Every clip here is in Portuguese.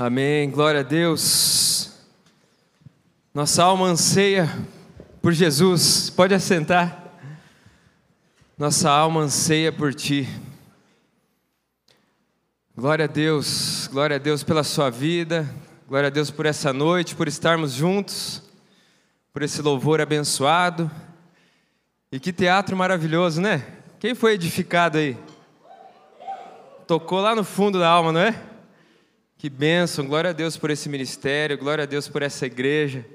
Amém, glória a Deus. Nossa alma anseia por Jesus, pode assentar. Nossa alma anseia por Ti. Glória a Deus, glória a Deus pela Sua vida, glória a Deus por essa noite, por estarmos juntos, por esse louvor abençoado. E que teatro maravilhoso, né? Quem foi edificado aí? Tocou lá no fundo da alma, não é? Que bênção, glória a Deus por esse ministério, glória a Deus por essa igreja.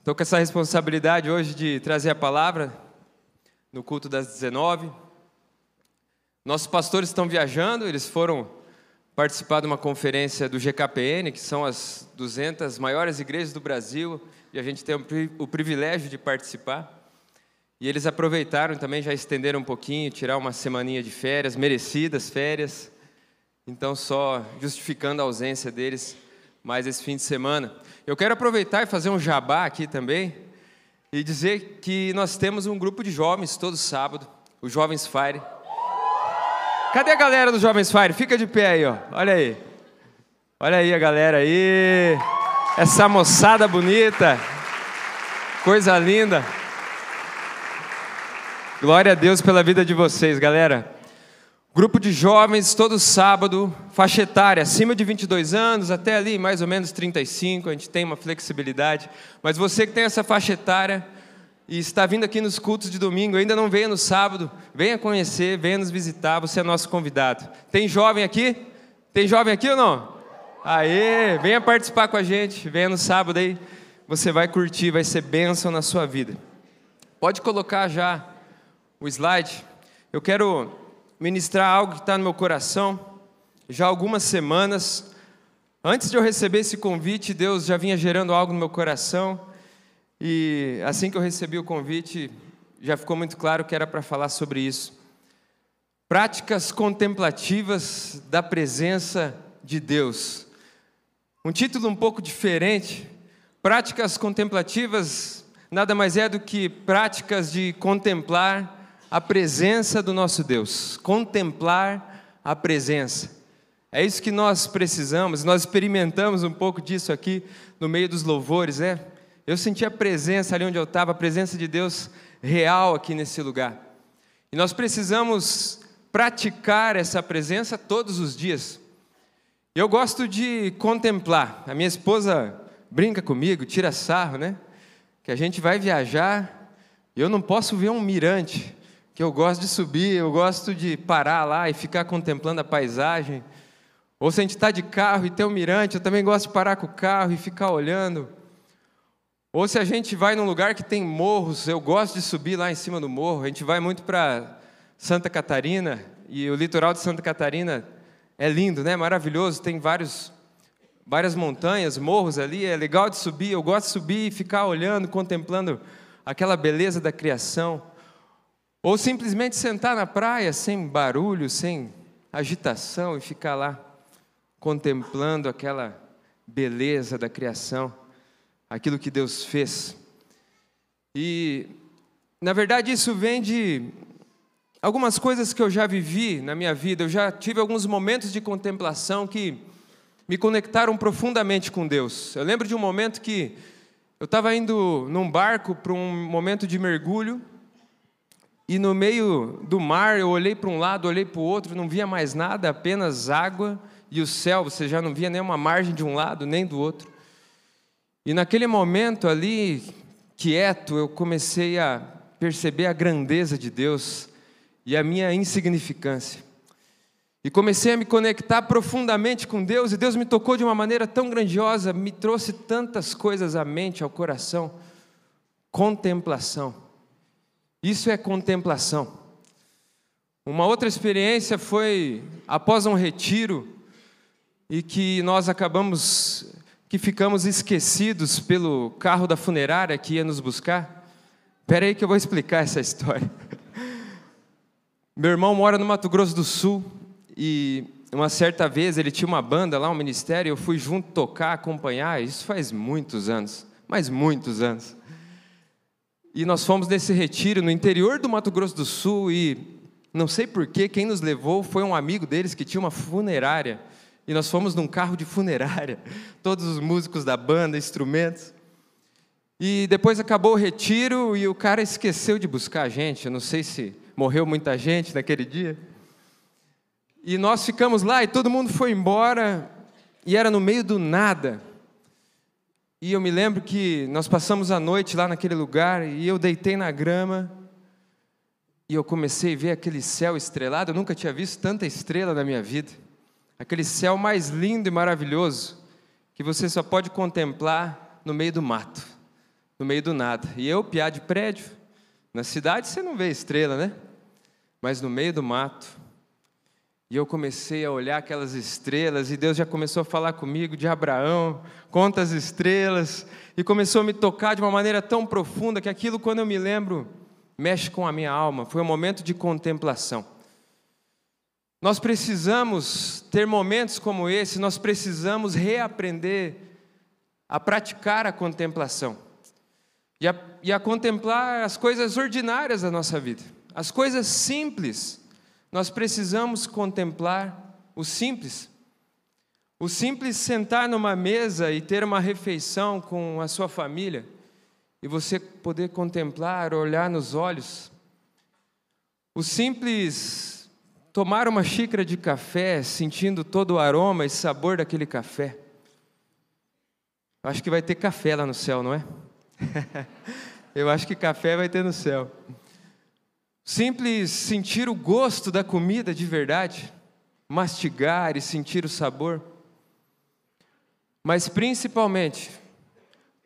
Estou com essa responsabilidade hoje de trazer a palavra no culto das 19. Nossos pastores estão viajando, eles foram participar de uma conferência do GKPN, que são as 200 maiores igrejas do Brasil, e a gente tem o privilégio de participar. E eles aproveitaram também, já estenderam um pouquinho, tirar uma semaninha de férias, merecidas férias. Então, só justificando a ausência deles mais esse fim de semana. Eu quero aproveitar e fazer um jabá aqui também e dizer que nós temos um grupo de jovens todo sábado, os Jovens Fire. Cadê a galera dos Jovens Fire? Fica de pé aí, ó. Olha aí. Olha aí a galera aí. Essa moçada bonita. Coisa linda. Glória a Deus pela vida de vocês, galera. Grupo de jovens, todo sábado, faixa etária, acima de 22 anos, até ali mais ou menos 35, a gente tem uma flexibilidade. Mas você que tem essa faixa etária e está vindo aqui nos cultos de domingo, ainda não veio no sábado, venha conhecer, venha nos visitar, você é nosso convidado. Tem jovem aqui? Tem jovem aqui ou não? Aê, venha participar com a gente, venha no sábado aí, você vai curtir, vai ser bênção na sua vida. Pode colocar já o slide. Eu quero ministrar algo que está no meu coração já há algumas semanas. Antes de eu receber esse convite, Deus já vinha gerando algo no meu coração. E assim que eu recebi o convite, já ficou muito claro que era para falar sobre isso. Práticas contemplativas da presença de Deus. Um título um pouco diferente. Práticas contemplativas nada mais é do que práticas de contemplar a presença do nosso Deus, contemplar a presença. É isso que nós precisamos, nós experimentamos um pouco disso aqui no meio dos louvores, né? Eu senti a presença ali onde eu estava, a presença de Deus real aqui nesse lugar. E nós precisamos praticar essa presença todos os dias. Eu gosto de contemplar. A minha esposa brinca comigo, tira sarro, né? Que a gente vai viajar e eu não posso ver um mirante que eu gosto de subir, eu gosto de parar lá e ficar contemplando a paisagem. Ou se a gente está de carro e tem um mirante, eu também gosto de parar com o carro e ficar olhando. Ou se a gente vai num lugar que tem morros, eu gosto de subir lá em cima do morro. A gente vai muito para Santa Catarina e o litoral de Santa Catarina é lindo, né? Maravilhoso, tem vários várias montanhas, morros ali, é legal de subir. Eu gosto de subir e ficar olhando, contemplando aquela beleza da criação. Ou simplesmente sentar na praia sem barulho, sem agitação e ficar lá contemplando aquela beleza da criação, aquilo que Deus fez. E, na verdade, isso vem de algumas coisas que eu já vivi na minha vida. Eu já tive alguns momentos de contemplação que me conectaram profundamente com Deus. Eu lembro de um momento que eu estava indo num barco para um momento de mergulho e no meio do mar, eu olhei para um lado, olhei para o outro, não via mais nada, apenas água e o céu. Você já não via nenhuma margem de um lado nem do outro. E naquele momento ali, quieto, eu comecei a perceber a grandeza de Deus e a minha insignificância. E comecei a me conectar profundamente com Deus, e Deus me tocou de uma maneira tão grandiosa, me trouxe tantas coisas à mente, ao coração. Contemplação. Isso é contemplação. Uma outra experiência foi após um retiro e que nós acabamos que ficamos esquecidos pelo carro da funerária que ia nos buscar. Espera aí que eu vou explicar essa história. Meu irmão mora no Mato Grosso do Sul e uma certa vez ele tinha uma banda lá, um ministério, eu fui junto tocar, acompanhar, isso faz muitos anos, mas muitos anos. E nós fomos nesse retiro no interior do Mato Grosso do Sul e não sei porquê, quem nos levou foi um amigo deles que tinha uma funerária. e nós fomos num carro de funerária, todos os músicos da banda, instrumentos. E depois acabou o retiro e o cara esqueceu de buscar a gente. Eu não sei se morreu muita gente naquele dia. E nós ficamos lá e todo mundo foi embora e era no meio do nada. E eu me lembro que nós passamos a noite lá naquele lugar e eu deitei na grama e eu comecei a ver aquele céu estrelado. Eu nunca tinha visto tanta estrela na minha vida aquele céu mais lindo e maravilhoso que você só pode contemplar no meio do mato, no meio do nada. E eu, piar de prédio, na cidade você não vê estrela, né? Mas no meio do mato. E eu comecei a olhar aquelas estrelas, e Deus já começou a falar comigo de Abraão, conta as estrelas, e começou a me tocar de uma maneira tão profunda que aquilo, quando eu me lembro, mexe com a minha alma. Foi um momento de contemplação. Nós precisamos ter momentos como esse, nós precisamos reaprender a praticar a contemplação e a, e a contemplar as coisas ordinárias da nossa vida, as coisas simples. Nós precisamos contemplar o simples. O simples sentar numa mesa e ter uma refeição com a sua família e você poder contemplar, olhar nos olhos. O simples tomar uma xícara de café, sentindo todo o aroma e sabor daquele café. Acho que vai ter café lá no céu, não é? Eu acho que café vai ter no céu. Simples sentir o gosto da comida de verdade, mastigar e sentir o sabor. Mas principalmente,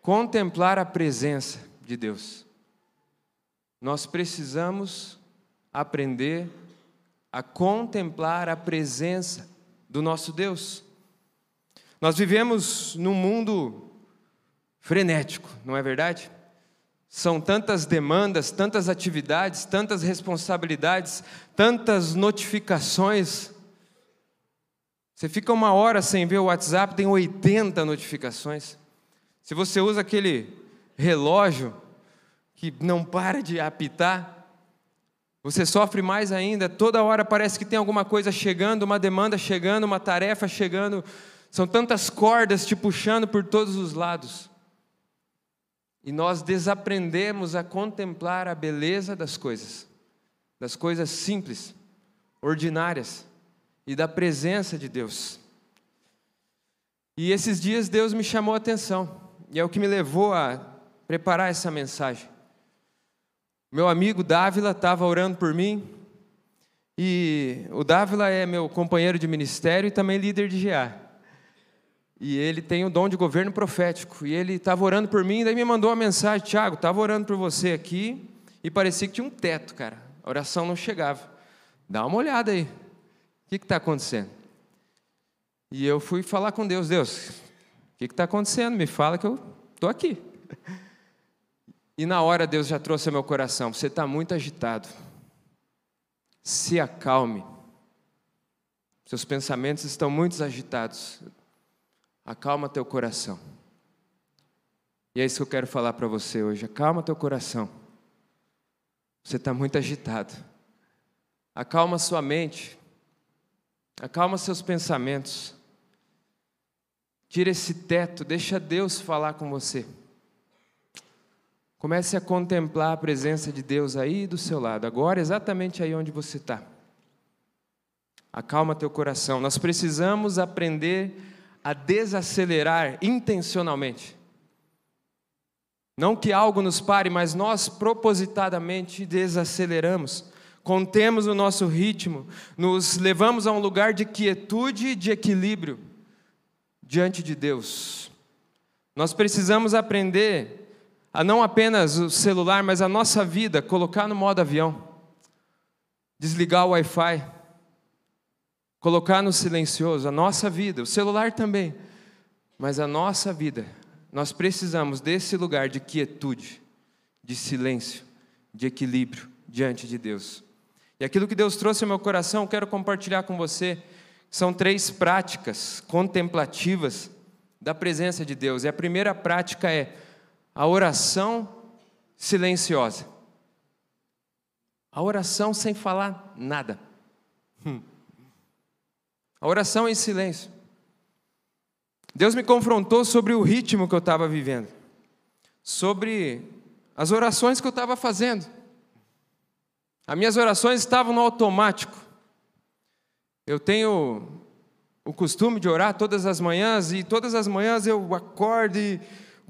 contemplar a presença de Deus. Nós precisamos aprender a contemplar a presença do nosso Deus. Nós vivemos num mundo frenético, não é verdade? São tantas demandas, tantas atividades, tantas responsabilidades, tantas notificações. Você fica uma hora sem ver o WhatsApp, tem 80 notificações. Se você usa aquele relógio que não para de apitar, você sofre mais ainda, toda hora parece que tem alguma coisa chegando, uma demanda chegando, uma tarefa chegando, são tantas cordas te puxando por todos os lados. E nós desaprendemos a contemplar a beleza das coisas, das coisas simples, ordinárias e da presença de Deus. E esses dias Deus me chamou a atenção, e é o que me levou a preparar essa mensagem. Meu amigo Dávila estava orando por mim, e o Dávila é meu companheiro de ministério e também líder de GA. E ele tem o dom de governo profético. E ele estava orando por mim, daí me mandou uma mensagem: Tiago, estava orando por você aqui, e parecia que tinha um teto, cara. A oração não chegava. Dá uma olhada aí. O que está acontecendo? E eu fui falar com Deus: Deus, o que está acontecendo? Me fala que eu estou aqui. E na hora Deus já trouxe ao meu coração: você está muito agitado. Se acalme. Seus pensamentos estão muito agitados. Acalma teu coração. E é isso que eu quero falar para você hoje. Acalma teu coração. Você está muito agitado. Acalma sua mente. Acalma seus pensamentos. Tira esse teto, deixa Deus falar com você. Comece a contemplar a presença de Deus aí do seu lado, agora exatamente aí onde você está. Acalma teu coração. Nós precisamos aprender a desacelerar intencionalmente. Não que algo nos pare, mas nós propositadamente desaceleramos. Contemos o nosso ritmo, nos levamos a um lugar de quietude e de equilíbrio diante de Deus. Nós precisamos aprender a não apenas o celular, mas a nossa vida, colocar no modo avião, desligar o Wi-Fi, colocar no silencioso, a nossa vida, o celular também, mas a nossa vida, nós precisamos desse lugar de quietude, de silêncio, de equilíbrio diante de Deus. E aquilo que Deus trouxe ao meu coração, quero compartilhar com você. São três práticas contemplativas da presença de Deus. E a primeira prática é a oração silenciosa. A oração sem falar nada. Hum. A oração em silêncio. Deus me confrontou sobre o ritmo que eu estava vivendo, sobre as orações que eu estava fazendo. As minhas orações estavam no automático. Eu tenho o costume de orar todas as manhãs, e todas as manhãs eu acordo e.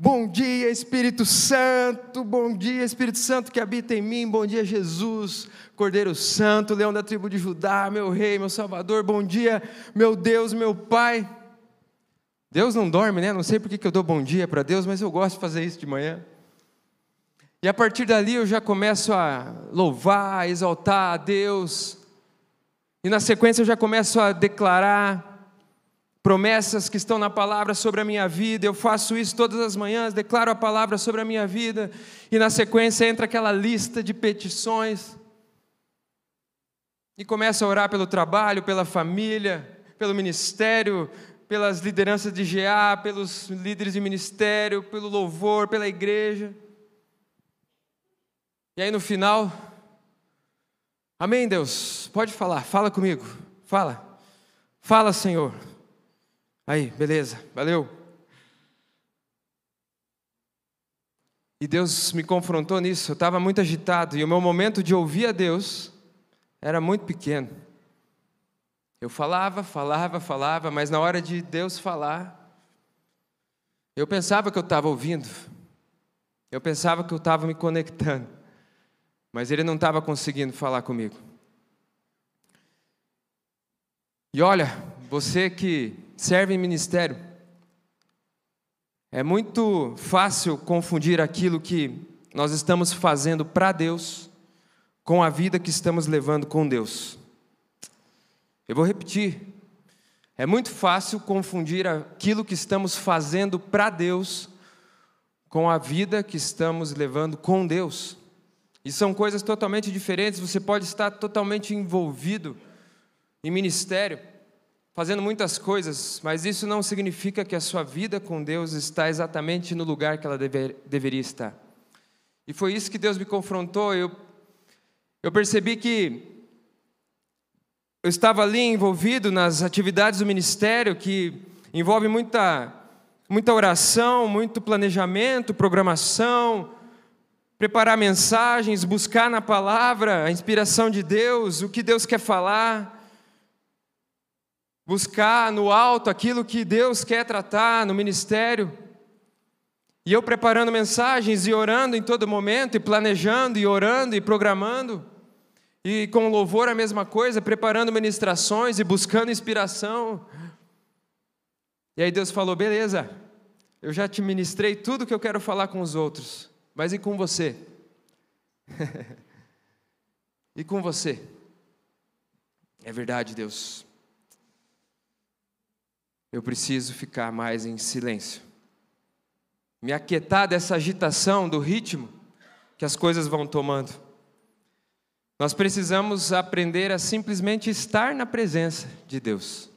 Bom dia, Espírito Santo, bom dia, Espírito Santo que habita em mim, bom dia, Jesus, Cordeiro Santo, Leão da tribo de Judá, meu Rei, meu Salvador, bom dia, meu Deus, meu Pai. Deus não dorme, né? Não sei por que eu dou bom dia para Deus, mas eu gosto de fazer isso de manhã. E a partir dali eu já começo a louvar, a exaltar a Deus. E na sequência eu já começo a declarar promessas que estão na palavra sobre a minha vida. Eu faço isso todas as manhãs, declaro a palavra sobre a minha vida. E na sequência entra aquela lista de petições. E começo a orar pelo trabalho, pela família, pelo ministério, pelas lideranças de GA, pelos líderes de ministério, pelo louvor, pela igreja. E aí no final, Amém, Deus? Pode falar, fala comigo, fala, fala, Senhor. Aí, beleza, valeu. E Deus me confrontou nisso, eu estava muito agitado e o meu momento de ouvir a Deus era muito pequeno. Eu falava, falava, falava, mas na hora de Deus falar, eu pensava que eu estava ouvindo, eu pensava que eu estava me conectando mas ele não estava conseguindo falar comigo. E olha, você que serve em ministério, é muito fácil confundir aquilo que nós estamos fazendo para Deus com a vida que estamos levando com Deus. Eu vou repetir. É muito fácil confundir aquilo que estamos fazendo para Deus com a vida que estamos levando com Deus. E são coisas totalmente diferentes. Você pode estar totalmente envolvido em ministério, fazendo muitas coisas, mas isso não significa que a sua vida com Deus está exatamente no lugar que ela dever, deveria estar. E foi isso que Deus me confrontou. Eu, eu percebi que eu estava ali envolvido nas atividades do ministério que envolve muita, muita oração, muito planejamento, programação preparar mensagens, buscar na palavra a inspiração de Deus, o que Deus quer falar, buscar no alto aquilo que Deus quer tratar no ministério. E eu preparando mensagens e orando em todo momento, e planejando, e orando, e programando. E com louvor a mesma coisa, preparando ministrações e buscando inspiração. E aí Deus falou: beleza, eu já te ministrei tudo que eu quero falar com os outros. Mas e com você? e com você? É verdade, Deus. Eu preciso ficar mais em silêncio. Me aquietar dessa agitação, do ritmo que as coisas vão tomando. Nós precisamos aprender a simplesmente estar na presença de Deus.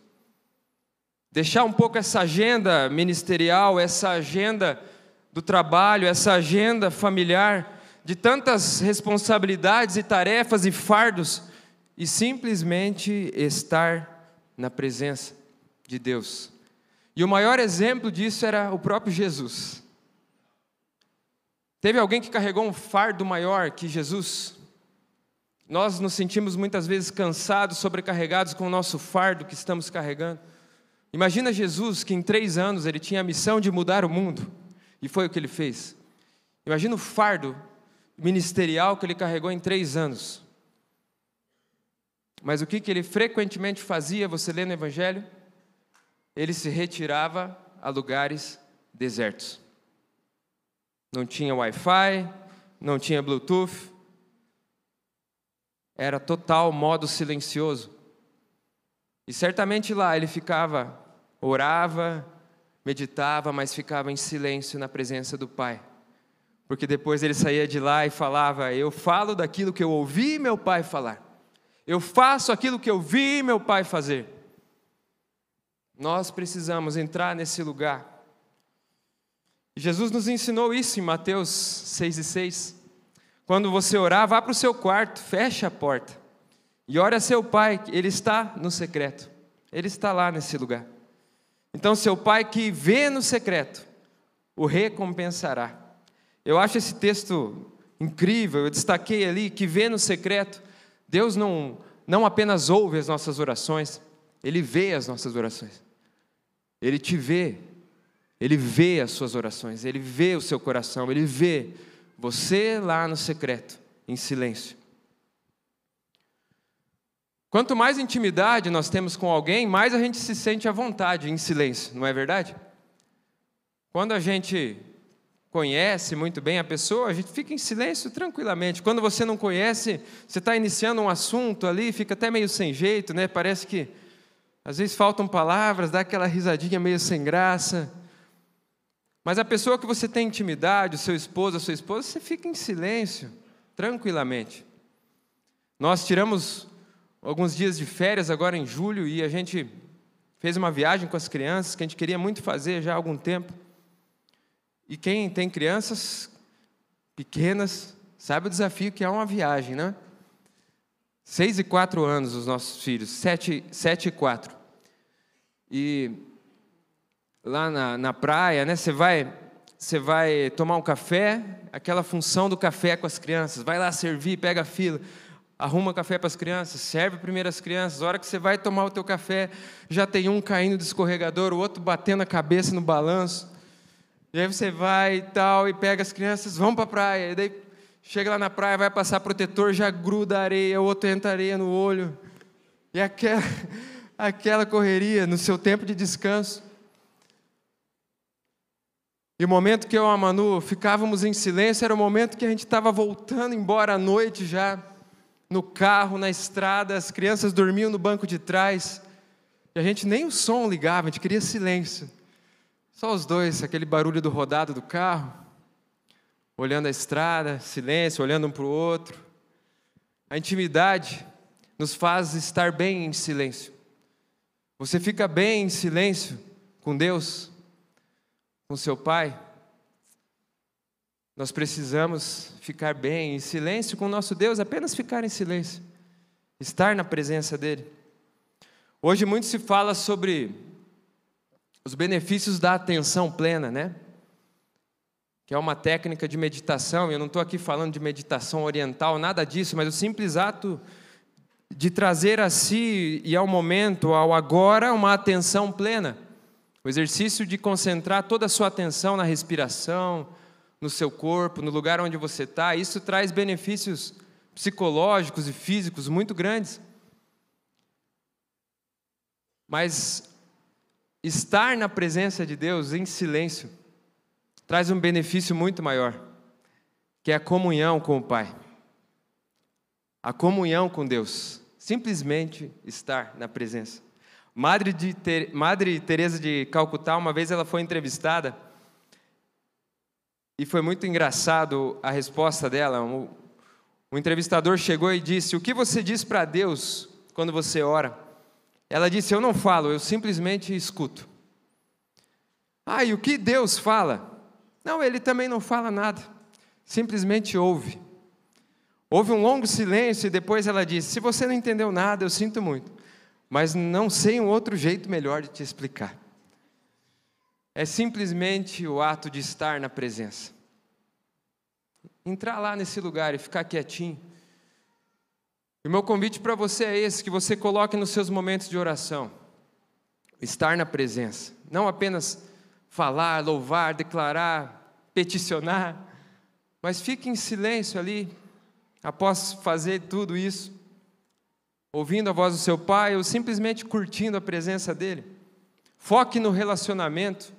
Deixar um pouco essa agenda ministerial, essa agenda do trabalho, essa agenda familiar, de tantas responsabilidades e tarefas e fardos, e simplesmente estar na presença de Deus. E o maior exemplo disso era o próprio Jesus. Teve alguém que carregou um fardo maior que Jesus? Nós nos sentimos muitas vezes cansados, sobrecarregados com o nosso fardo que estamos carregando. Imagina Jesus que em três anos ele tinha a missão de mudar o mundo. E foi o que ele fez. Imagina o fardo ministerial que ele carregou em três anos. Mas o que, que ele frequentemente fazia, você lê no Evangelho? Ele se retirava a lugares desertos. Não tinha Wi-Fi, não tinha Bluetooth, era total modo silencioso. E certamente lá ele ficava, orava, meditava, mas ficava em silêncio na presença do Pai. Porque depois ele saía de lá e falava: Eu falo daquilo que eu ouvi meu pai falar. Eu faço aquilo que eu vi meu pai fazer. Nós precisamos entrar nesse lugar. Jesus nos ensinou isso em Mateus 6 e 6. Quando você orar, vá para o seu quarto, feche a porta e ore a seu pai, ele está no secreto. Ele está lá nesse lugar. Então, seu pai que vê no secreto, o recompensará. Eu acho esse texto incrível, eu destaquei ali que vê no secreto. Deus não, não apenas ouve as nossas orações, Ele vê as nossas orações. Ele te vê, Ele vê as suas orações, Ele vê o seu coração, Ele vê você lá no secreto, em silêncio. Quanto mais intimidade nós temos com alguém, mais a gente se sente à vontade em silêncio, não é verdade? Quando a gente conhece muito bem a pessoa, a gente fica em silêncio tranquilamente. Quando você não conhece, você está iniciando um assunto ali, fica até meio sem jeito, né? Parece que às vezes faltam palavras, dá aquela risadinha meio sem graça. Mas a pessoa que você tem intimidade, o seu esposo, a sua esposa, você fica em silêncio, tranquilamente. Nós tiramos alguns dias de férias agora em julho e a gente fez uma viagem com as crianças que a gente queria muito fazer já há algum tempo. E quem tem crianças pequenas sabe o desafio que é uma viagem, né? Seis e quatro anos os nossos filhos, sete, sete e quatro. E lá na, na praia, né? Você vai, você vai tomar um café, aquela função do café com as crianças. Vai lá servir, pega a fila, arruma café para as crianças, serve primeiro as crianças. A hora que você vai tomar o teu café, já tem um caindo do escorregador, o outro batendo a cabeça no balanço. E aí você vai e tal, e pega as crianças, vão para a praia. E daí chega lá na praia, vai passar protetor, já gruda areia, outro entra areia no olho. E aquela, aquela correria no seu tempo de descanso. E o momento que eu e a Manu ficávamos em silêncio era o momento que a gente estava voltando embora à noite já, no carro, na estrada, as crianças dormiam no banco de trás, e a gente nem o som ligava, a gente queria silêncio. Só os dois, aquele barulho do rodado do carro, olhando a estrada, silêncio, olhando um para o outro. A intimidade nos faz estar bem em silêncio. Você fica bem em silêncio com Deus, com seu Pai. Nós precisamos ficar bem em silêncio com nosso Deus, apenas ficar em silêncio, estar na presença dEle. Hoje muito se fala sobre os benefícios da atenção plena, né? Que é uma técnica de meditação, eu não estou aqui falando de meditação oriental, nada disso, mas o simples ato de trazer a si e ao momento, ao agora, uma atenção plena. O exercício de concentrar toda a sua atenção na respiração, no seu corpo, no lugar onde você está, isso traz benefícios psicológicos e físicos muito grandes. Mas estar na presença de Deus em silêncio traz um benefício muito maior, que é a comunhão com o Pai. A comunhão com Deus, simplesmente estar na presença. Madre, de Ter... Madre Teresa de Calcutá, uma vez ela foi entrevistada e foi muito engraçado a resposta dela. O, o entrevistador chegou e disse: "O que você diz para Deus quando você ora?" Ela disse: Eu não falo, eu simplesmente escuto. Ah, e o que Deus fala? Não, ele também não fala nada, simplesmente ouve. Houve um longo silêncio e depois ela disse: Se você não entendeu nada, eu sinto muito, mas não sei um outro jeito melhor de te explicar. É simplesmente o ato de estar na presença. Entrar lá nesse lugar e ficar quietinho e o meu convite para você é esse: que você coloque nos seus momentos de oração, estar na presença, não apenas falar, louvar, declarar, peticionar, mas fique em silêncio ali, após fazer tudo isso, ouvindo a voz do seu pai ou simplesmente curtindo a presença dele. Foque no relacionamento.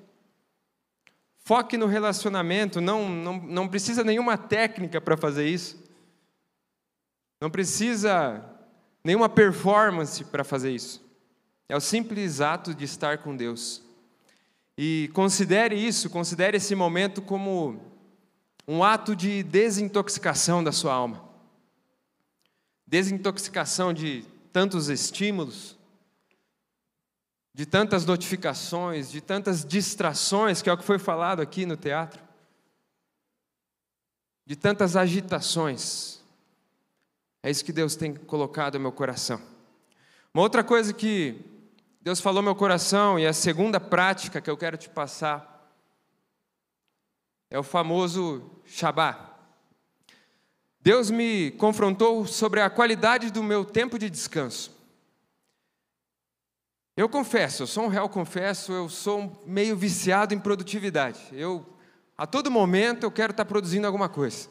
Foque no relacionamento, não, não, não precisa nenhuma técnica para fazer isso. Não precisa nenhuma performance para fazer isso. É o simples ato de estar com Deus. E considere isso, considere esse momento como um ato de desintoxicação da sua alma. Desintoxicação de tantos estímulos, de tantas notificações, de tantas distrações, que é o que foi falado aqui no teatro, de tantas agitações. É isso que Deus tem colocado no meu coração. Uma outra coisa que Deus falou meu coração e a segunda prática que eu quero te passar é o famoso Shabá. Deus me confrontou sobre a qualidade do meu tempo de descanso. Eu confesso, eu sou um réu confesso, eu sou meio viciado em produtividade. Eu a todo momento eu quero estar produzindo alguma coisa.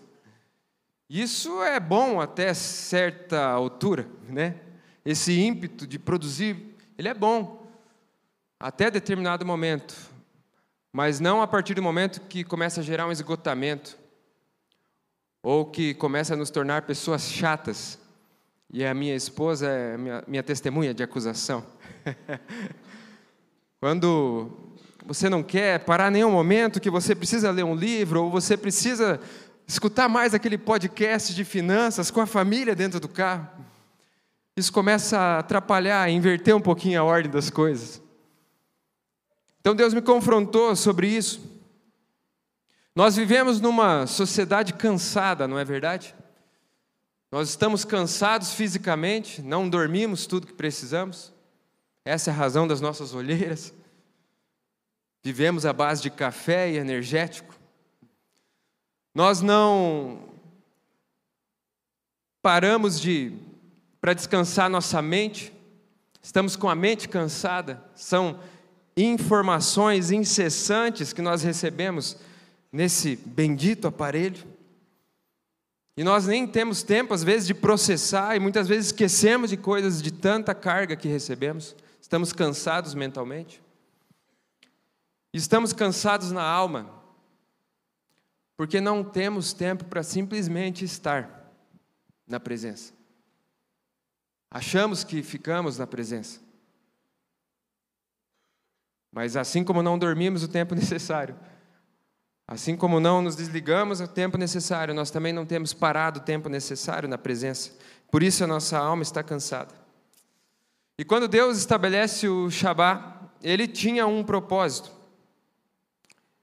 Isso é bom até certa altura, né? Esse ímpeto de produzir, ele é bom até determinado momento, mas não a partir do momento que começa a gerar um esgotamento ou que começa a nos tornar pessoas chatas. E a minha esposa é minha, minha testemunha de acusação. Quando você não quer parar nenhum momento que você precisa ler um livro ou você precisa escutar mais aquele podcast de finanças com a família dentro do carro, isso começa a atrapalhar, a inverter um pouquinho a ordem das coisas. Então Deus me confrontou sobre isso. Nós vivemos numa sociedade cansada, não é verdade? Nós estamos cansados fisicamente, não dormimos tudo que precisamos. Essa é a razão das nossas olheiras. Vivemos à base de café e energético. Nós não paramos de para descansar nossa mente. Estamos com a mente cansada. São informações incessantes que nós recebemos nesse bendito aparelho. E nós nem temos tempo, às vezes, de processar, e muitas vezes esquecemos de coisas de tanta carga que recebemos. Estamos cansados mentalmente. Estamos cansados na alma, porque não temos tempo para simplesmente estar na presença. Achamos que ficamos na presença. Mas assim como não dormimos o tempo necessário Assim como não nos desligamos o tempo necessário, nós também não temos parado o tempo necessário na presença. Por isso a nossa alma está cansada. E quando Deus estabelece o Shabá, ele tinha um propósito.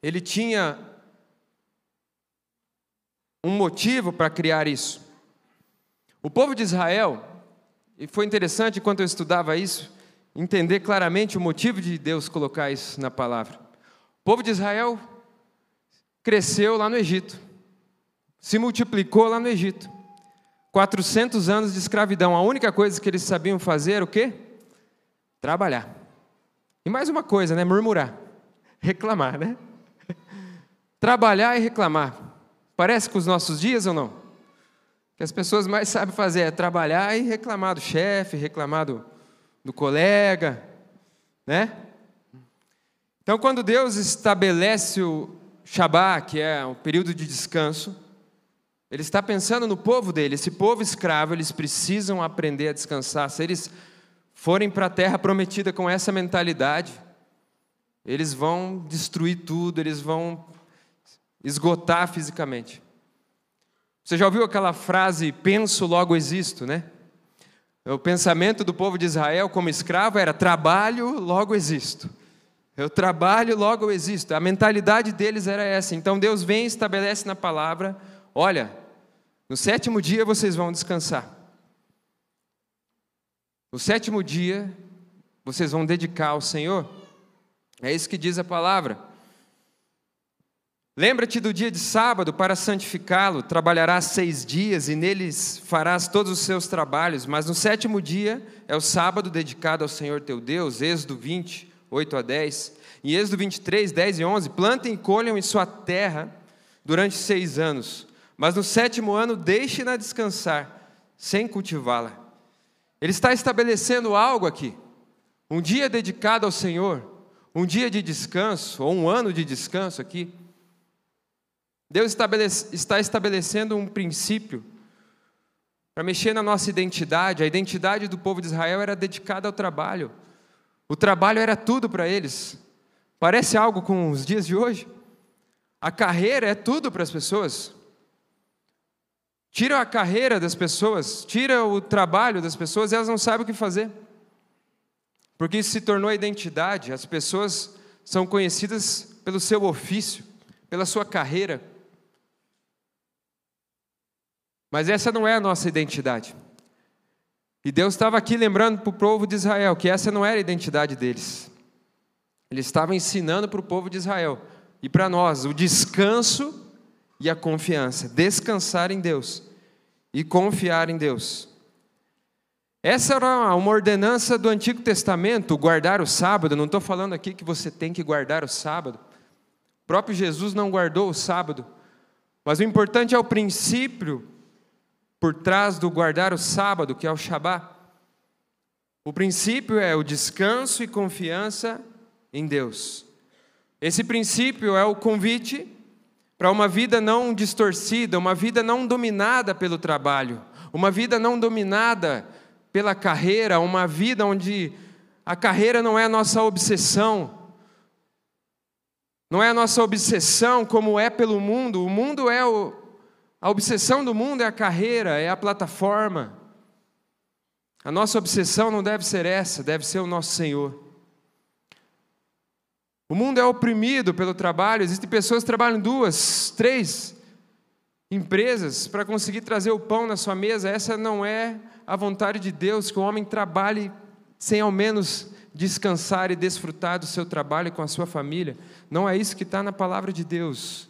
Ele tinha um motivo para criar isso. O povo de Israel, e foi interessante enquanto eu estudava isso, entender claramente o motivo de Deus colocar isso na palavra. O povo de Israel cresceu lá no Egito, se multiplicou lá no Egito. 400 anos de escravidão. A única coisa que eles sabiam fazer era o quê? Trabalhar. E mais uma coisa, né? Murmurar. Reclamar, né? Trabalhar e reclamar. Parece com os nossos dias ou não? O que as pessoas mais sabem fazer é trabalhar e reclamar do chefe, reclamar do, do colega, né? Então, quando Deus estabelece o, Shabá, que é um período de descanso, ele está pensando no povo dele. Esse povo escravo, eles precisam aprender a descansar. Se eles forem para a terra prometida com essa mentalidade, eles vão destruir tudo, eles vão esgotar fisicamente. Você já ouviu aquela frase, penso, logo existo, né? O pensamento do povo de Israel como escravo era trabalho, logo existo. Eu trabalho, logo existo. A mentalidade deles era essa. Então Deus vem e estabelece na palavra: olha, no sétimo dia vocês vão descansar. No sétimo dia vocês vão dedicar ao Senhor. É isso que diz a palavra. Lembra-te do dia de sábado para santificá-lo, trabalharás seis dias e neles farás todos os seus trabalhos, mas no sétimo dia é o sábado dedicado ao Senhor teu Deus, Êxodo 20, 8 a 10. Em Êxodo 23, 10 e 11, plantem e colham em sua terra durante seis anos, mas no sétimo ano deixe-na descansar, sem cultivá-la. Ele está estabelecendo algo aqui, um dia dedicado ao Senhor, um dia de descanso, ou um ano de descanso aqui. Deus está estabelecendo um princípio para mexer na nossa identidade. A identidade do povo de Israel era dedicada ao trabalho. O trabalho era tudo para eles. Parece algo com os dias de hoje? A carreira é tudo para as pessoas. Tira a carreira das pessoas, tira o trabalho das pessoas, e elas não sabem o que fazer. Porque isso se tornou a identidade. As pessoas são conhecidas pelo seu ofício, pela sua carreira. Mas essa não é a nossa identidade. E Deus estava aqui lembrando para o povo de Israel que essa não era a identidade deles. Ele estava ensinando para o povo de Israel e para nós o descanso e a confiança. Descansar em Deus e confiar em Deus. Essa era uma ordenança do Antigo Testamento, guardar o sábado. Não estou falando aqui que você tem que guardar o sábado. O próprio Jesus não guardou o sábado. Mas o importante é o princípio por trás do guardar o sábado, que é o Shabat. O princípio é o descanso e confiança em Deus. Esse princípio é o convite para uma vida não distorcida, uma vida não dominada pelo trabalho, uma vida não dominada pela carreira, uma vida onde a carreira não é a nossa obsessão, não é a nossa obsessão como é pelo mundo, o mundo é o, a obsessão do mundo é a carreira, é a plataforma. A nossa obsessão não deve ser essa, deve ser o nosso Senhor. O mundo é oprimido pelo trabalho, existem pessoas que trabalham duas, três empresas para conseguir trazer o pão na sua mesa. Essa não é a vontade de Deus, que o homem trabalhe sem ao menos descansar e desfrutar do seu trabalho com a sua família. Não é isso que está na palavra de Deus.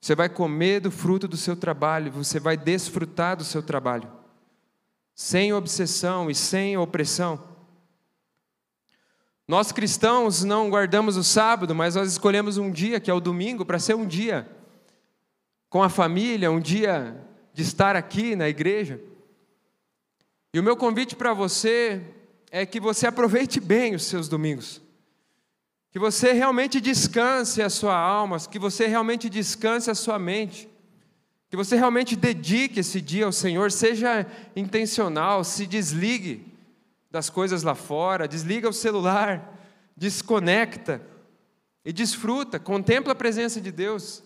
Você vai comer do fruto do seu trabalho, você vai desfrutar do seu trabalho, sem obsessão e sem opressão. Nós cristãos não guardamos o sábado, mas nós escolhemos um dia, que é o domingo, para ser um dia com a família, um dia de estar aqui na igreja. E o meu convite para você é que você aproveite bem os seus domingos. Que você realmente descanse a sua alma, que você realmente descanse a sua mente. Que você realmente dedique esse dia ao Senhor, seja intencional, se desligue das coisas lá fora, desliga o celular, desconecta e desfruta, contempla a presença de Deus.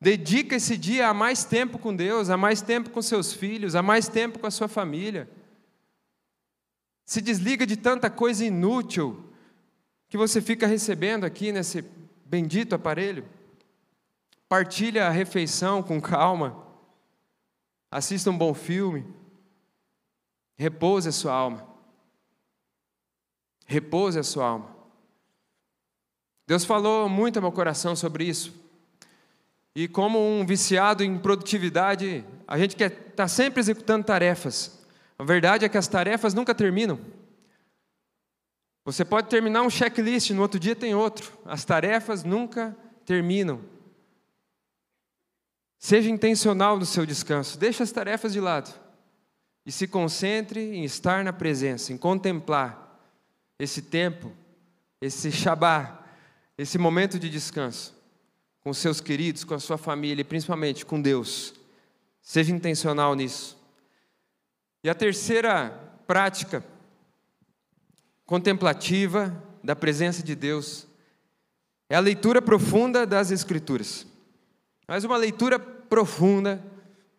Dedica esse dia a mais tempo com Deus, a mais tempo com seus filhos, a mais tempo com a sua família. Se desliga de tanta coisa inútil que você fica recebendo aqui nesse bendito aparelho. Partilha a refeição com calma. Assista um bom filme. Repouse a sua alma. Repouse a sua alma. Deus falou muito ao meu coração sobre isso. E como um viciado em produtividade, a gente quer estar tá sempre executando tarefas. A verdade é que as tarefas nunca terminam. Você pode terminar um checklist, no outro dia tem outro. As tarefas nunca terminam. Seja intencional no seu descanso. Deixe as tarefas de lado. E se concentre em estar na presença, em contemplar esse tempo, esse Shabá, esse momento de descanso com seus queridos, com a sua família e principalmente com Deus. Seja intencional nisso. E a terceira prática contemplativa da presença de Deus é a leitura profunda das Escrituras. Mas uma leitura profunda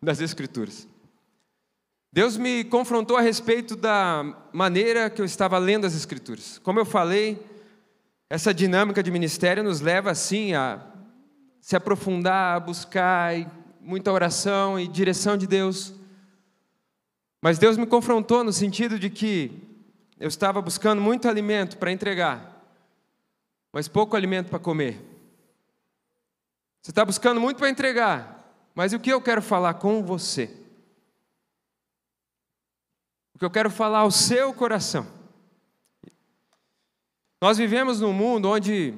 das Escrituras. Deus me confrontou a respeito da maneira que eu estava lendo as Escrituras. Como eu falei, essa dinâmica de ministério nos leva assim a se aprofundar, a buscar muita oração e direção de Deus. Mas Deus me confrontou no sentido de que eu estava buscando muito alimento para entregar, mas pouco alimento para comer. Você está buscando muito para entregar, mas o que eu quero falar com você? que eu quero falar ao seu coração. Nós vivemos num mundo onde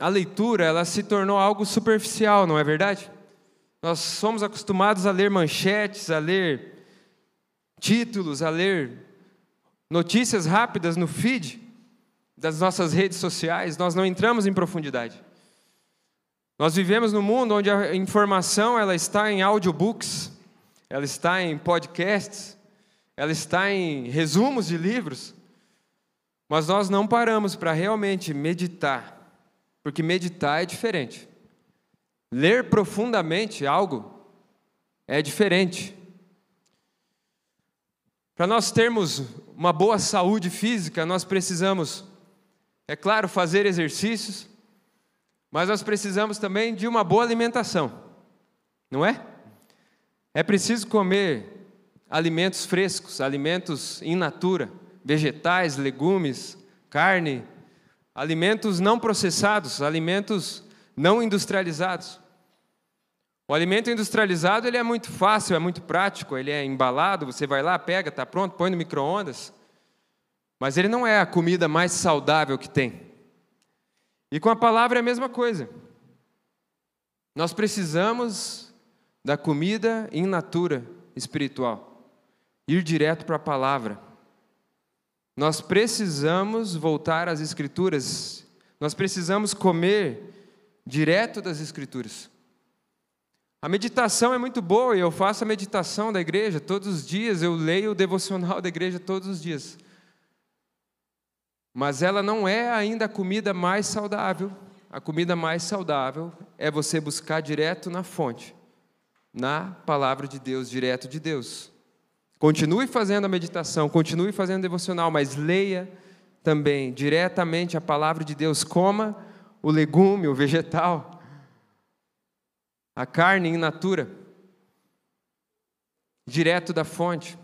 a leitura ela se tornou algo superficial, não é verdade? Nós somos acostumados a ler manchetes, a ler títulos, a ler notícias rápidas no feed das nossas redes sociais, nós não entramos em profundidade. Nós vivemos num mundo onde a informação ela está em audiobooks, ela está em podcasts, ela está em resumos de livros, mas nós não paramos para realmente meditar, porque meditar é diferente. Ler profundamente algo é diferente. Para nós termos uma boa saúde física, nós precisamos, é claro, fazer exercícios, mas nós precisamos também de uma boa alimentação, não é? É preciso comer alimentos frescos, alimentos in natura, vegetais, legumes, carne, alimentos não processados, alimentos não industrializados. O alimento industrializado ele é muito fácil, é muito prático, ele é embalado, você vai lá, pega, está pronto, põe no micro-ondas. Mas ele não é a comida mais saudável que tem. E com a palavra é a mesma coisa. Nós precisamos da comida in natura espiritual, ir direto para a palavra. Nós precisamos voltar às Escrituras, nós precisamos comer direto das Escrituras. A meditação é muito boa e eu faço a meditação da igreja todos os dias, eu leio o devocional da igreja todos os dias. Mas ela não é ainda a comida mais saudável. A comida mais saudável é você buscar direto na fonte, na palavra de Deus, direto de Deus. Continue fazendo a meditação, continue fazendo o devocional, mas leia também diretamente a palavra de Deus. Coma o legume, o vegetal a carne in natura, direto da fonte.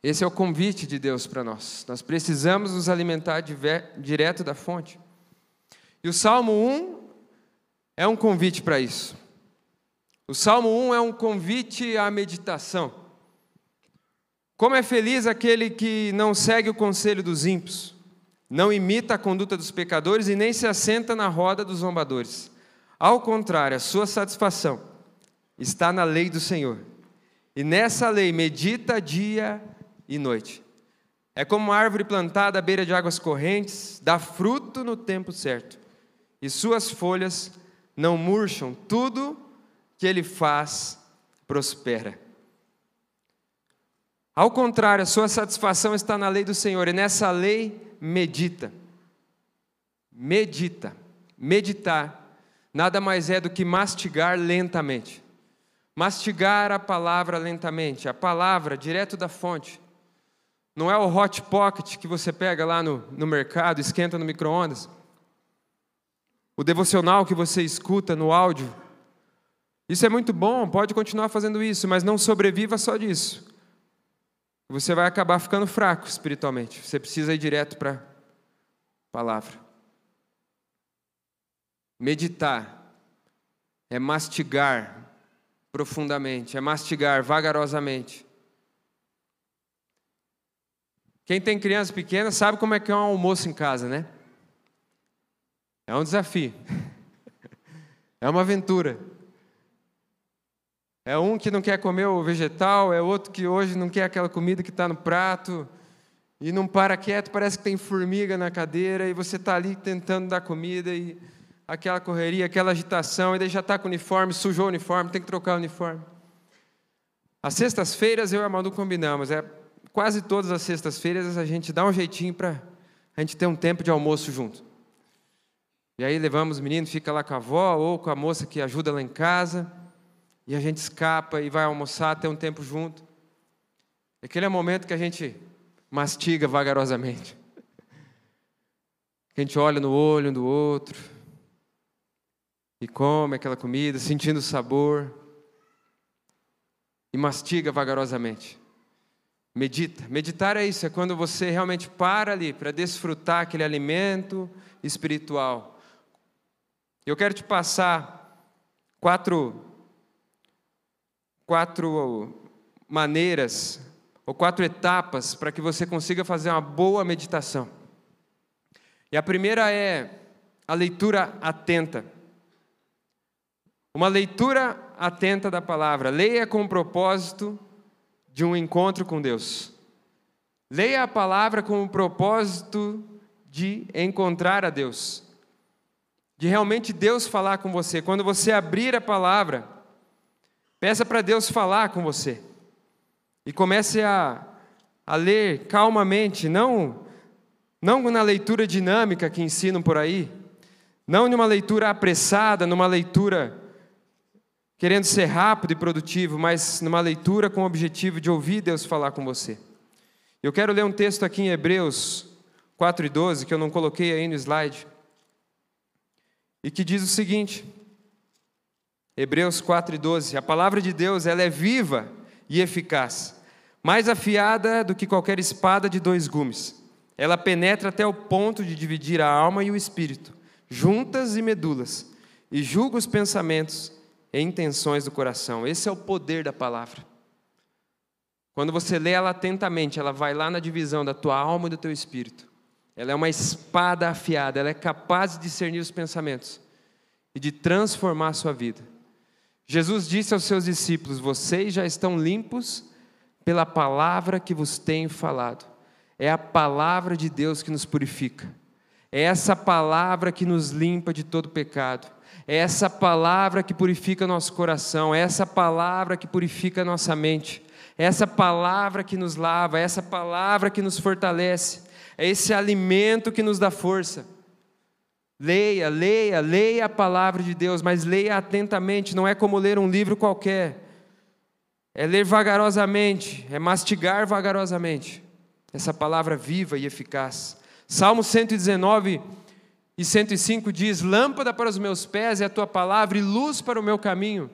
Esse é o convite de Deus para nós. Nós precisamos nos alimentar direto da fonte. E o Salmo 1 é um convite para isso. O Salmo 1 é um convite à meditação. Como é feliz aquele que não segue o conselho dos ímpios, não imita a conduta dos pecadores e nem se assenta na roda dos zombadores. Ao contrário, a sua satisfação está na lei do Senhor. E nessa lei medita dia e noite. É como uma árvore plantada à beira de águas correntes, dá fruto no tempo certo, e suas folhas não murcham, tudo que ele faz prospera. Ao contrário, a sua satisfação está na lei do Senhor, e nessa lei medita. Medita. Meditar nada mais é do que mastigar lentamente. Mastigar a palavra lentamente, a palavra direto da fonte. Não é o hot pocket que você pega lá no, no mercado, esquenta no micro-ondas. O devocional que você escuta no áudio. Isso é muito bom, pode continuar fazendo isso, mas não sobreviva só disso. Você vai acabar ficando fraco espiritualmente. Você precisa ir direto para a palavra. Meditar é mastigar profundamente, é mastigar vagarosamente. Quem tem criança pequena sabe como é que é um almoço em casa, né? É um desafio. É uma aventura. É um que não quer comer o vegetal, é outro que hoje não quer aquela comida que está no prato e não para quieto, parece que tem formiga na cadeira e você está ali tentando dar comida e aquela correria, aquela agitação, e daí já está com o uniforme, sujou o uniforme, tem que trocar o uniforme. As sextas-feiras eu e a Manu combinamos, é, quase todas as sextas-feiras a gente dá um jeitinho para a gente ter um tempo de almoço junto. E aí levamos o menino, fica lá com a avó ou com a moça que ajuda lá em casa, e a gente escapa e vai almoçar, ter um tempo junto. Aquele é o momento que a gente mastiga vagarosamente. A gente olha no olho um do outro, e come aquela comida, sentindo o sabor, e mastiga vagarosamente. Medita. Meditar é isso, é quando você realmente para ali para desfrutar aquele alimento espiritual. Eu quero te passar quatro, quatro maneiras ou quatro etapas para que você consiga fazer uma boa meditação. E a primeira é a leitura atenta. Uma leitura atenta da palavra. Leia com o propósito de um encontro com Deus. Leia a palavra com o propósito de encontrar a Deus. De realmente Deus falar com você. Quando você abrir a palavra, peça para Deus falar com você. E comece a, a ler calmamente, não, não na leitura dinâmica que ensinam por aí, não numa leitura apressada, numa leitura querendo ser rápido e produtivo, mas numa leitura com o objetivo de ouvir Deus falar com você. Eu quero ler um texto aqui em Hebreus 4 e 12, que eu não coloquei aí no slide, e que diz o seguinte, Hebreus 4 e 12, a palavra de Deus ela é viva e eficaz, mais afiada do que qualquer espada de dois gumes. Ela penetra até o ponto de dividir a alma e o espírito, juntas e medulas, e julga os pensamentos e intenções do coração. Esse é o poder da palavra. Quando você lê ela atentamente, ela vai lá na divisão da tua alma e do teu espírito. Ela é uma espada afiada, ela é capaz de discernir os pensamentos e de transformar a sua vida. Jesus disse aos seus discípulos: Vocês já estão limpos pela palavra que vos tenho falado. É a palavra de Deus que nos purifica. É essa palavra que nos limpa de todo pecado. É essa palavra que purifica nosso coração. É essa palavra que purifica nossa mente. É essa palavra que nos lava. É essa palavra que nos fortalece. É esse alimento que nos dá força. Leia, leia, leia a palavra de Deus, mas leia atentamente, não é como ler um livro qualquer. É ler vagarosamente, é mastigar vagarosamente essa palavra viva e eficaz. Salmo 119 e 105 diz: Lâmpada para os meus pés é a tua palavra e luz para o meu caminho.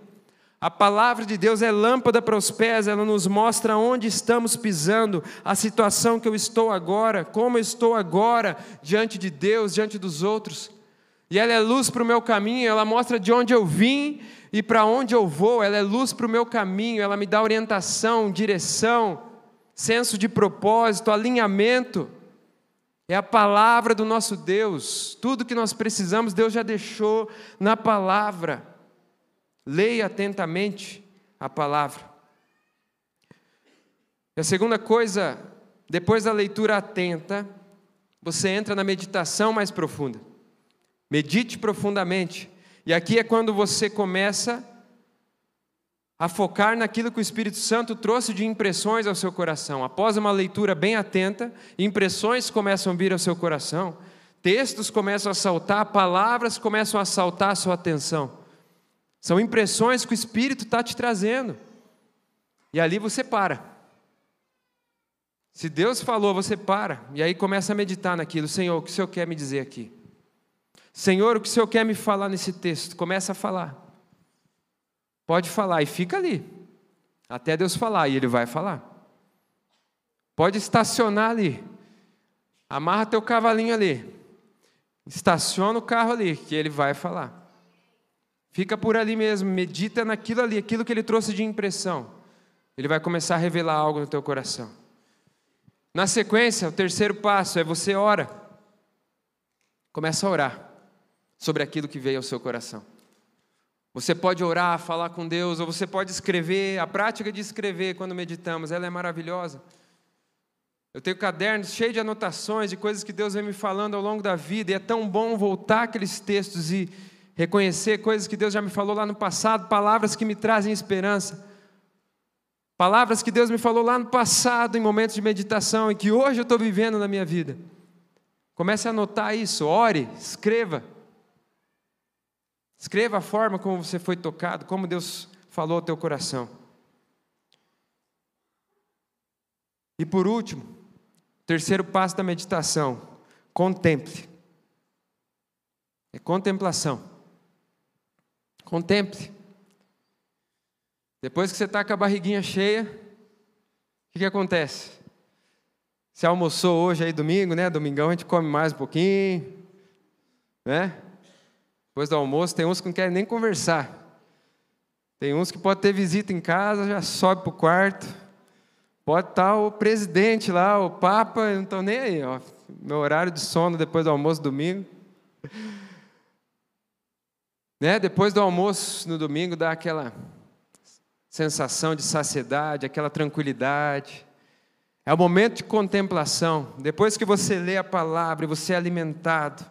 A palavra de Deus é lâmpada para os pés, ela nos mostra onde estamos pisando, a situação que eu estou agora, como eu estou agora diante de Deus, diante dos outros. E ela é luz para o meu caminho, ela mostra de onde eu vim e para onde eu vou, ela é luz para o meu caminho, ela me dá orientação, direção, senso de propósito, alinhamento. É a palavra do nosso Deus, tudo que nós precisamos, Deus já deixou na palavra. Leia atentamente a palavra. E a segunda coisa, depois da leitura atenta, você entra na meditação mais profunda. Medite profundamente. E aqui é quando você começa a focar naquilo que o Espírito Santo trouxe de impressões ao seu coração. Após uma leitura bem atenta, impressões começam a vir ao seu coração, textos começam a saltar, palavras começam a saltar a sua atenção. São impressões que o Espírito está te trazendo. E ali você para. Se Deus falou, você para. E aí começa a meditar naquilo. Senhor, o que o Senhor quer me dizer aqui? Senhor, o que o Senhor quer me falar nesse texto? Começa a falar. Pode falar e fica ali. Até Deus falar e Ele vai falar. Pode estacionar ali. Amarra teu cavalinho ali. Estaciona o carro ali, que Ele vai falar. Fica por ali mesmo, medita naquilo ali, aquilo que ele trouxe de impressão. Ele vai começar a revelar algo no teu coração. Na sequência, o terceiro passo é você ora. Começa a orar sobre aquilo que veio ao seu coração. Você pode orar, falar com Deus, ou você pode escrever. A prática de escrever quando meditamos, ela é maravilhosa. Eu tenho cadernos cheios de anotações, de coisas que Deus vem me falando ao longo da vida, e é tão bom voltar aqueles textos e reconhecer coisas que Deus já me falou lá no passado, palavras que me trazem esperança. Palavras que Deus me falou lá no passado, em momentos de meditação, e que hoje eu estou vivendo na minha vida. Comece a anotar isso, ore, escreva. Escreva a forma como você foi tocado, como Deus falou ao teu coração. E por último, terceiro passo da meditação, contemple. É contemplação. Contemple. Depois que você está com a barriguinha cheia, o que, que acontece? Você almoçou hoje aí domingo, né? Domingão a gente come mais um pouquinho, né? Depois do almoço tem uns que não querem nem conversar. Tem uns que pode ter visita em casa, já sobe para o quarto. Pode estar tá o presidente lá, o Papa, não estão nem aí. Ó. Meu horário de sono depois do almoço domingo. Né? Depois do almoço no domingo dá aquela sensação de saciedade, aquela tranquilidade. É o momento de contemplação. Depois que você lê a palavra e você é alimentado,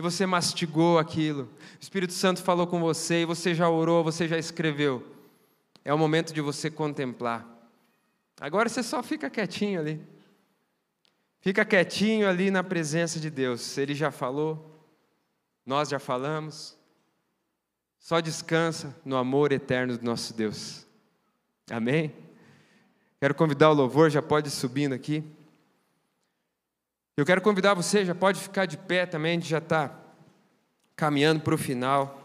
e você mastigou aquilo, o Espírito Santo falou com você, e você já orou, você já escreveu. É o momento de você contemplar. Agora você só fica quietinho ali. Fica quietinho ali na presença de Deus. Ele já falou, nós já falamos. Só descansa no amor eterno do nosso Deus. Amém? Quero convidar o louvor, já pode ir subindo aqui. Eu quero convidar você, já pode ficar de pé também, a gente já está caminhando para o final.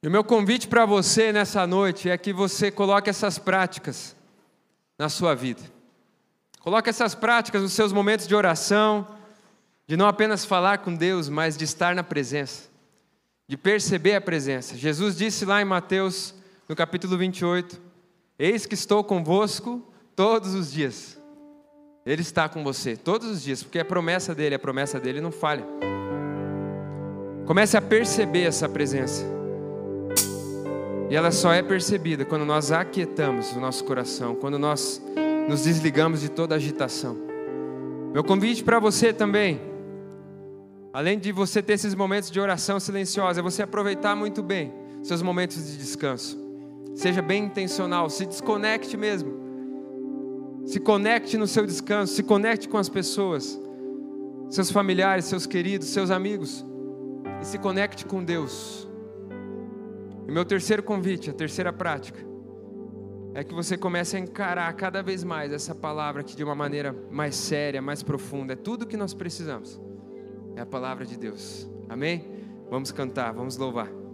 E o meu convite para você nessa noite é que você coloque essas práticas na sua vida. Coloque essas práticas nos seus momentos de oração, de não apenas falar com Deus, mas de estar na presença, de perceber a presença. Jesus disse lá em Mateus, no capítulo 28, Eis que estou convosco todos os dias. Ele está com você todos os dias, porque é promessa dele, a promessa dele não falha. Comece a perceber essa presença. E ela só é percebida quando nós aquietamos o nosso coração, quando nós nos desligamos de toda agitação. Meu convite para você também, além de você ter esses momentos de oração silenciosa, é você aproveitar muito bem seus momentos de descanso. Seja bem intencional, se desconecte mesmo. Se conecte no seu descanso, se conecte com as pessoas, seus familiares, seus queridos, seus amigos, e se conecte com Deus. E meu terceiro convite, a terceira prática, é que você comece a encarar cada vez mais essa palavra aqui de uma maneira mais séria, mais profunda. É tudo que nós precisamos. É a palavra de Deus. Amém? Vamos cantar, vamos louvar.